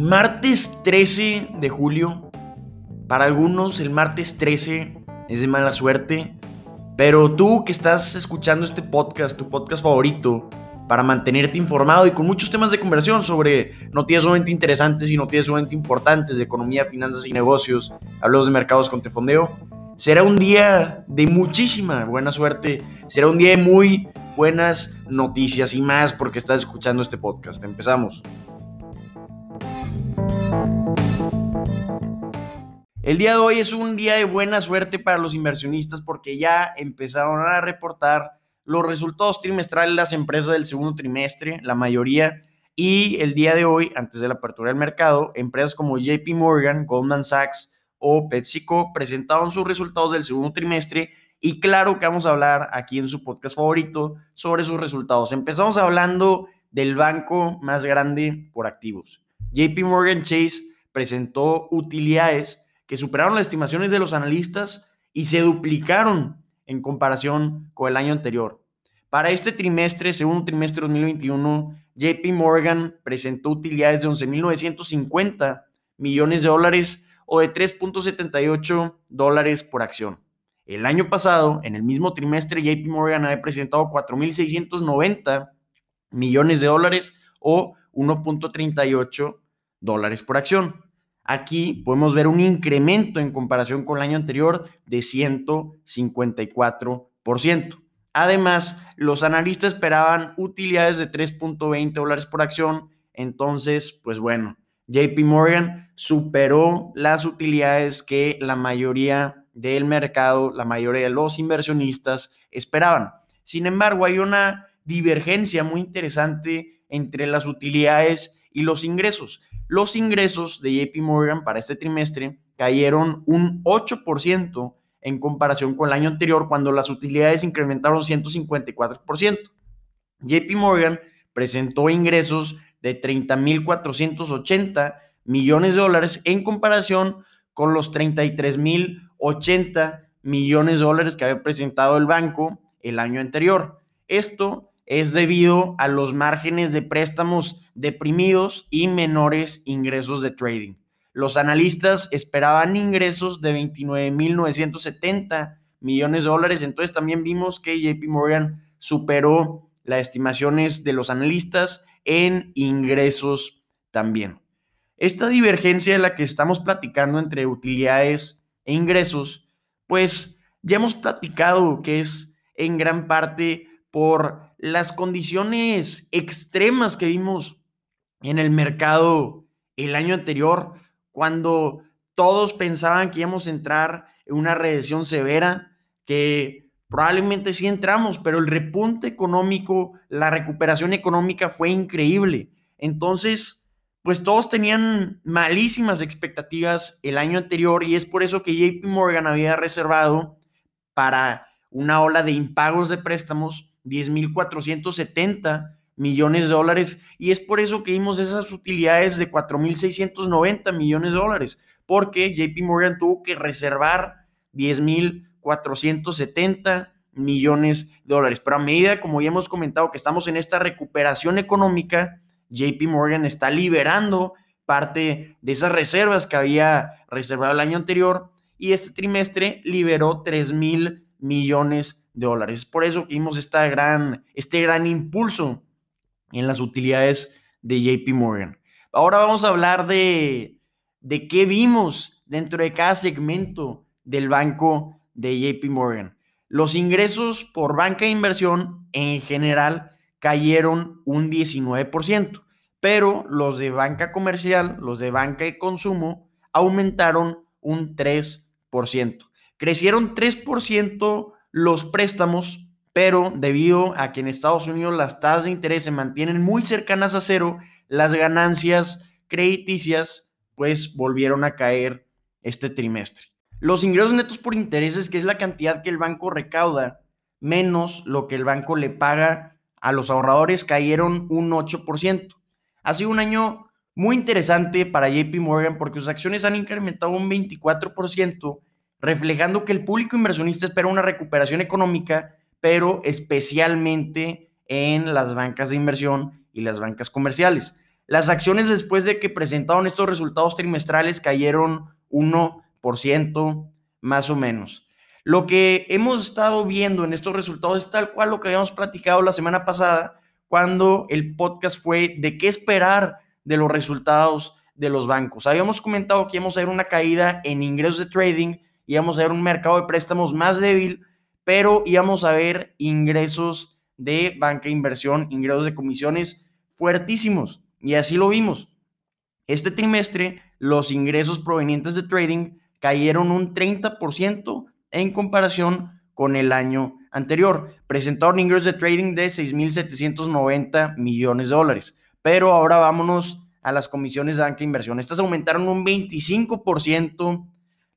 Martes 13 de julio. Para algunos el martes 13 es de mala suerte. Pero tú que estás escuchando este podcast, tu podcast favorito, para mantenerte informado y con muchos temas de conversación sobre noticias sumamente interesantes y noticias sumamente importantes de economía, finanzas y negocios, hablamos de mercados con Tefondeo, será un día de muchísima buena suerte, será un día de muy buenas noticias y más porque estás escuchando este podcast. Empezamos. El día de hoy es un día de buena suerte para los inversionistas porque ya empezaron a reportar los resultados trimestrales de las empresas del segundo trimestre, la mayoría, y el día de hoy, antes de la apertura del mercado, empresas como JP Morgan, Goldman Sachs o PepsiCo presentaron sus resultados del segundo trimestre y claro que vamos a hablar aquí en su podcast favorito sobre sus resultados. Empezamos hablando del banco más grande por activos. JP Morgan Chase presentó utilidades que superaron las estimaciones de los analistas y se duplicaron en comparación con el año anterior. Para este trimestre, segundo trimestre 2021, JP Morgan presentó utilidades de 11.950 millones de dólares o de 3.78 dólares por acción. El año pasado, en el mismo trimestre, JP Morgan había presentado 4.690 millones de dólares o 1.38 dólares por acción. Aquí podemos ver un incremento en comparación con el año anterior de 154%. Además, los analistas esperaban utilidades de 3.20 dólares por acción. Entonces, pues bueno, JP Morgan superó las utilidades que la mayoría del mercado, la mayoría de los inversionistas esperaban. Sin embargo, hay una divergencia muy interesante entre las utilidades y los ingresos. Los ingresos de JP Morgan para este trimestre cayeron un 8% en comparación con el año anterior, cuando las utilidades incrementaron 154%. JP Morgan presentó ingresos de 30.480 millones de dólares en comparación con los 33.080 millones de dólares que había presentado el banco el año anterior. Esto es debido a los márgenes de préstamos deprimidos y menores ingresos de trading. Los analistas esperaban ingresos de 29.970 millones de dólares, entonces también vimos que JP Morgan superó las estimaciones de los analistas en ingresos también. Esta divergencia de la que estamos platicando entre utilidades e ingresos, pues ya hemos platicado que es en gran parte por las condiciones extremas que vimos en el mercado el año anterior, cuando todos pensaban que íbamos a entrar en una recesión severa, que probablemente sí entramos, pero el repunte económico, la recuperación económica fue increíble. Entonces, pues todos tenían malísimas expectativas el año anterior y es por eso que JP Morgan había reservado para una ola de impagos de préstamos 10.470 millones de dólares y es por eso que vimos esas utilidades de 4.690 millones de dólares, porque JP Morgan tuvo que reservar 10.470 millones de dólares. Pero a medida, como ya hemos comentado, que estamos en esta recuperación económica, JP Morgan está liberando parte de esas reservas que había reservado el año anterior y este trimestre liberó 3 mil millones dólares. Es por eso que vimos esta gran, este gran impulso en las utilidades de JP Morgan. Ahora vamos a hablar de, de qué vimos dentro de cada segmento del banco de JP Morgan. Los ingresos por banca de inversión en general cayeron un 19%, pero los de banca comercial, los de banca de consumo, aumentaron un 3%. Crecieron 3% los préstamos, pero debido a que en Estados Unidos las tasas de interés se mantienen muy cercanas a cero, las ganancias crediticias pues volvieron a caer este trimestre. Los ingresos netos por intereses, que es la cantidad que el banco recauda, menos lo que el banco le paga a los ahorradores, cayeron un 8%. Ha sido un año muy interesante para JP Morgan porque sus acciones han incrementado un 24% reflejando que el público inversionista espera una recuperación económica, pero especialmente en las bancas de inversión y las bancas comerciales. las acciones después de que presentaron estos resultados trimestrales cayeron 1% más o menos. Lo que hemos estado viendo en estos resultados es tal cual lo que habíamos platicado la semana pasada cuando el podcast fue de qué esperar de los resultados de los bancos. Habíamos comentado que íbamos a ver una caída en ingresos de trading, íbamos a ver un mercado de préstamos más débil, pero íbamos a ver ingresos de banca de inversión, ingresos de comisiones fuertísimos. Y así lo vimos. Este trimestre, los ingresos provenientes de trading cayeron un 30% en comparación con el año anterior. Presentaron ingresos de trading de 6.790 millones de dólares. Pero ahora vámonos a las comisiones de banca de inversión. Estas aumentaron un 25%,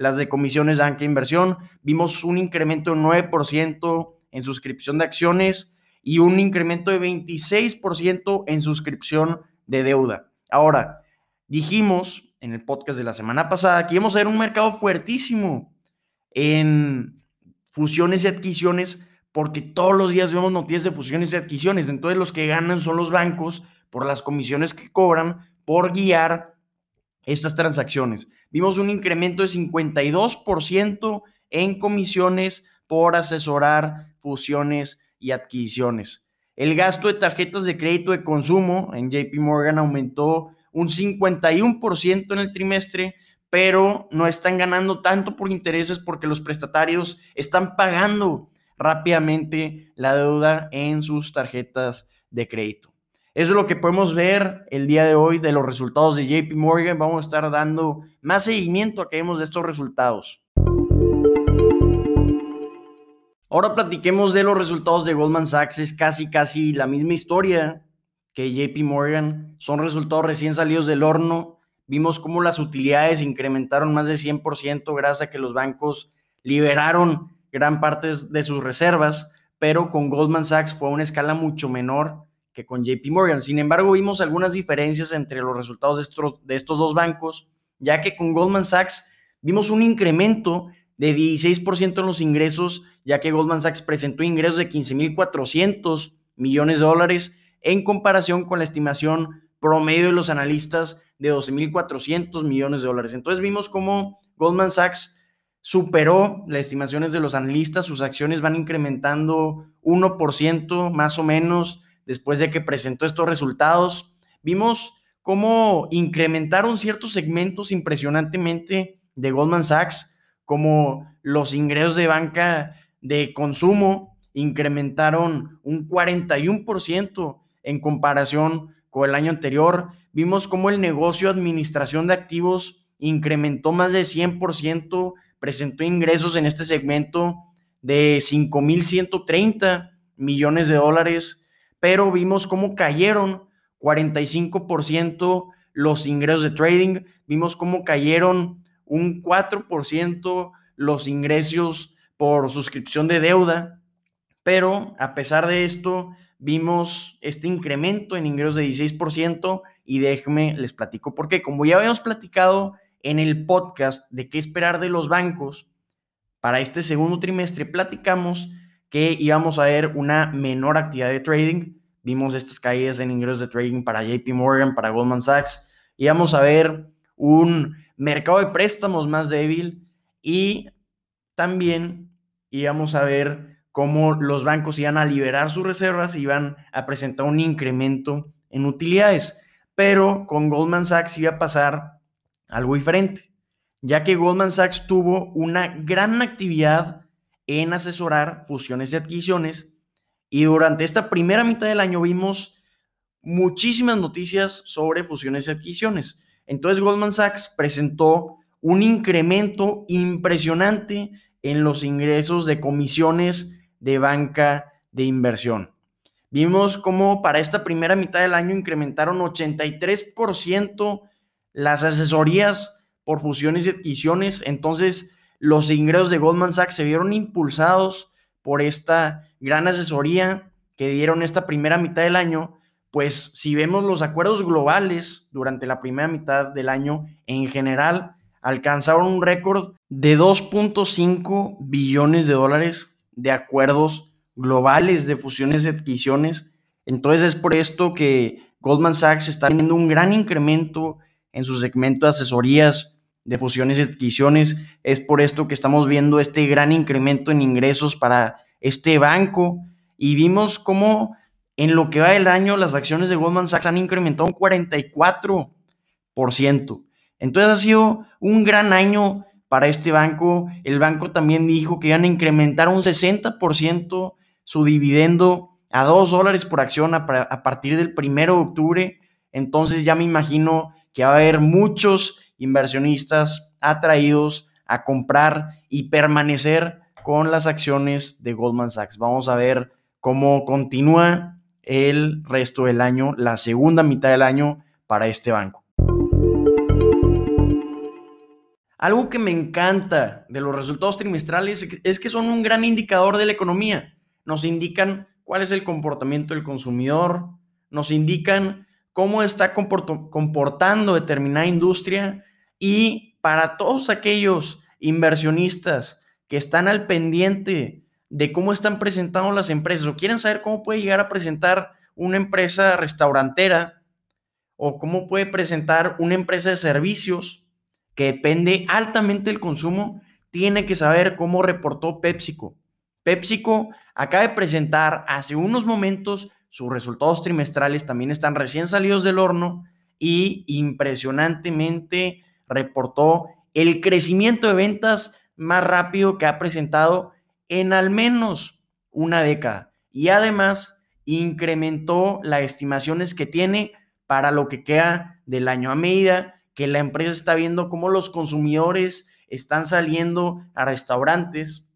las de comisiones de banca inversión. Vimos un incremento de 9% en suscripción de acciones y un incremento de 26% en suscripción de deuda. Ahora, dijimos en el podcast de la semana pasada que íbamos a ver un mercado fuertísimo en fusiones y adquisiciones porque todos los días vemos noticias de fusiones y adquisiciones. Entonces los que ganan son los bancos por las comisiones que cobran por guiar estas transacciones. Vimos un incremento de 52% en comisiones por asesorar fusiones y adquisiciones. El gasto de tarjetas de crédito de consumo en JP Morgan aumentó un 51% en el trimestre, pero no están ganando tanto por intereses porque los prestatarios están pagando rápidamente la deuda en sus tarjetas de crédito. Eso es lo que podemos ver el día de hoy de los resultados de JP Morgan. Vamos a estar dando más seguimiento a que vemos de estos resultados. Ahora platiquemos de los resultados de Goldman Sachs. Es casi, casi la misma historia que JP Morgan. Son resultados recién salidos del horno. Vimos cómo las utilidades incrementaron más de 100% gracias a que los bancos liberaron gran parte de sus reservas, pero con Goldman Sachs fue a una escala mucho menor que con JP Morgan. Sin embargo, vimos algunas diferencias entre los resultados de estos, de estos dos bancos, ya que con Goldman Sachs vimos un incremento de 16% en los ingresos, ya que Goldman Sachs presentó ingresos de 15.400 millones de dólares en comparación con la estimación promedio de los analistas de 12.400 millones de dólares. Entonces vimos cómo Goldman Sachs superó las estimaciones de los analistas, sus acciones van incrementando 1% más o menos después de que presentó estos resultados. Vimos cómo incrementaron ciertos segmentos impresionantemente de Goldman Sachs, como los ingresos de banca de consumo incrementaron un 41% en comparación con el año anterior. Vimos cómo el negocio de administración de activos incrementó más de 100%, presentó ingresos en este segmento de 5.130 millones de dólares pero vimos cómo cayeron 45% los ingresos de trading, vimos cómo cayeron un 4% los ingresos por suscripción de deuda, pero a pesar de esto, vimos este incremento en ingresos de 16% y déjenme les platico por qué. Como ya habíamos platicado en el podcast de qué esperar de los bancos, para este segundo trimestre platicamos que íbamos a ver una menor actividad de trading. Vimos estas caídas en ingresos de trading para JP Morgan, para Goldman Sachs. Íbamos a ver un mercado de préstamos más débil y también íbamos a ver cómo los bancos iban a liberar sus reservas y iban a presentar un incremento en utilidades. Pero con Goldman Sachs iba a pasar algo diferente, ya que Goldman Sachs tuvo una gran actividad en asesorar fusiones y adquisiciones. Y durante esta primera mitad del año vimos muchísimas noticias sobre fusiones y adquisiciones. Entonces Goldman Sachs presentó un incremento impresionante en los ingresos de comisiones de banca de inversión. Vimos cómo para esta primera mitad del año incrementaron 83% las asesorías por fusiones y adquisiciones. Entonces, los ingresos de Goldman Sachs se vieron impulsados por esta gran asesoría que dieron esta primera mitad del año, pues si vemos los acuerdos globales durante la primera mitad del año, en general alcanzaron un récord de 2.5 billones de dólares de acuerdos globales de fusiones y adquisiciones. Entonces es por esto que Goldman Sachs está teniendo un gran incremento en su segmento de asesorías de fusiones y adquisiciones. Es por esto que estamos viendo este gran incremento en ingresos para este banco y vimos cómo en lo que va del año las acciones de Goldman Sachs han incrementado un 44%. Entonces ha sido un gran año para este banco. El banco también dijo que iban a incrementar un 60% su dividendo a 2 dólares por acción a, partir del 1 de octubre. Entonces ya me imagino que va a haber muchos inversionistas atraídos a comprar y permanecer con las acciones de Goldman Sachs. Vamos a ver cómo continúa el resto del año, la segunda mitad del año para este banco. Algo que me encanta de los resultados trimestrales es que son un gran indicador de la economía. Nos indican cuál es el comportamiento del consumidor, nos indican cómo está comportando determinada industria y para todos aquellos inversionistas que están al pendiente de cómo están presentando las empresas o quieren saber cómo puede llegar a presentar una empresa restaurantera o cómo puede presentar una empresa de servicios, que depende altamente del consumo, tiene que saber cómo reportó PepsiCo. PepsiCo acaba de presentar hace unos momentos sus resultados trimestrales, también están recién salidos del horno y impresionantemente reportó el crecimiento de ventas más rápido que ha presentado en al menos una década. Y además incrementó las estimaciones que tiene para lo que queda del año a medida que la empresa está viendo cómo los consumidores están saliendo a restaurantes,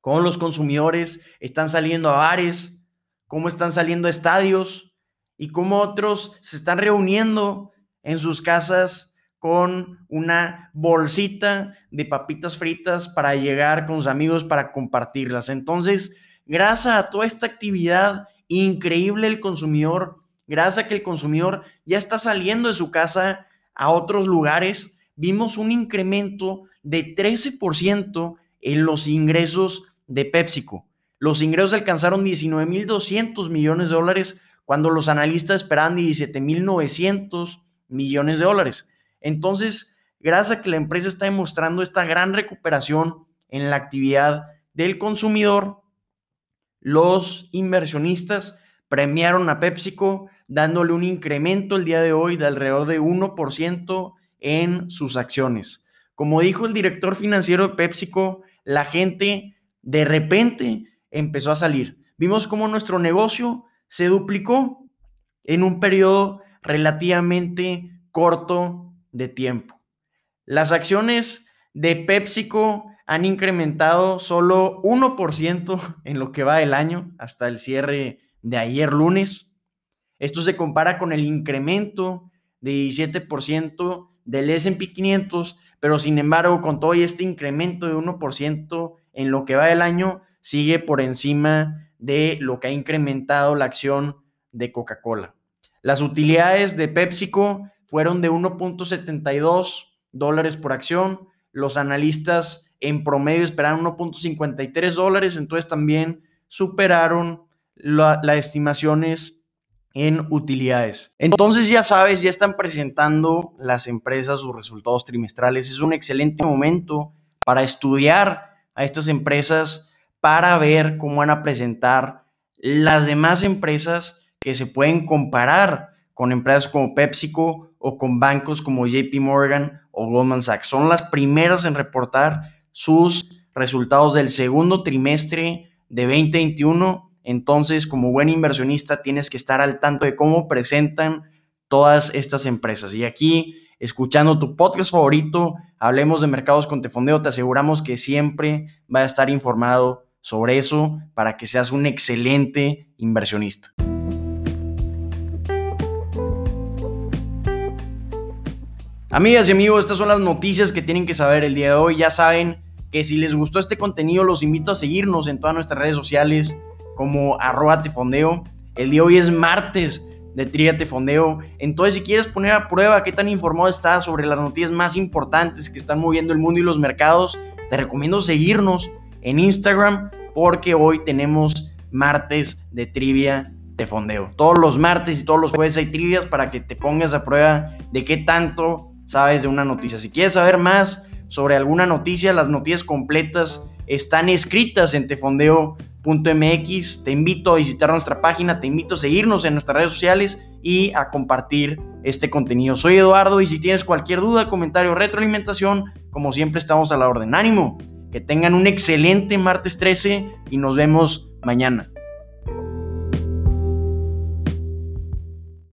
cómo los consumidores están saliendo a bares, cómo están saliendo a estadios y cómo otros se están reuniendo en sus casas con una bolsita de papitas fritas para llegar con sus amigos para compartirlas. Entonces, gracias a toda esta actividad increíble del consumidor, gracias a que el consumidor ya está saliendo de su casa a otros lugares, vimos un incremento de 13% en los ingresos de PepsiCo. Los ingresos alcanzaron 19.200 millones de dólares cuando los analistas esperaban 17.900 millones de dólares. Entonces, gracias a que la empresa está demostrando esta gran recuperación en la actividad del consumidor, los inversionistas premiaron a PepsiCo dándole un incremento el día de hoy de alrededor de 1% en sus acciones. Como dijo el director financiero de PepsiCo, la gente de repente empezó a salir. Vimos cómo nuestro negocio se duplicó en un periodo relativamente corto de tiempo. Las acciones de PepsiCo han incrementado solo 1% en lo que va del año hasta el cierre de ayer lunes. Esto se compara con el incremento de 17% del SP 500, pero sin embargo, con todo este incremento de 1% en lo que va del año, sigue por encima de lo que ha incrementado la acción de Coca-Cola. Las utilidades de PepsiCo fueron de 1.72 dólares por acción. Los analistas en promedio esperaron 1.53 dólares, entonces también superaron las estimaciones en utilidades. Entonces ya sabes, ya están presentando las empresas sus resultados trimestrales. Es un excelente momento para estudiar a estas empresas para ver cómo van a presentar las demás empresas que se pueden comparar con empresas como PepsiCo o con bancos como JP Morgan o Goldman Sachs. Son las primeras en reportar sus resultados del segundo trimestre de 2021 entonces, como buen inversionista, tienes que estar al tanto de cómo presentan todas estas empresas. Y aquí, escuchando tu podcast favorito, hablemos de mercados con Tefondeo, te aseguramos que siempre va a estar informado sobre eso para que seas un excelente inversionista. Amigas y amigos, estas son las noticias que tienen que saber el día de hoy. Ya saben que si les gustó este contenido, los invito a seguirnos en todas nuestras redes sociales como arroba tefondeo. El día de hoy es martes de Trivia Tefondeo. Entonces, si quieres poner a prueba qué tan informado estás sobre las noticias más importantes que están moviendo el mundo y los mercados, te recomiendo seguirnos en Instagram porque hoy tenemos martes de Trivia Tefondeo. Todos los martes y todos los jueves hay trivias para que te pongas a prueba de qué tanto sabes de una noticia. Si quieres saber más sobre alguna noticia, las noticias completas están escritas en tefondeo.mx. Te invito a visitar nuestra página, te invito a seguirnos en nuestras redes sociales y a compartir este contenido. Soy Eduardo y si tienes cualquier duda, comentario, retroalimentación, como siempre estamos a la orden. Ánimo, que tengan un excelente martes 13 y nos vemos mañana.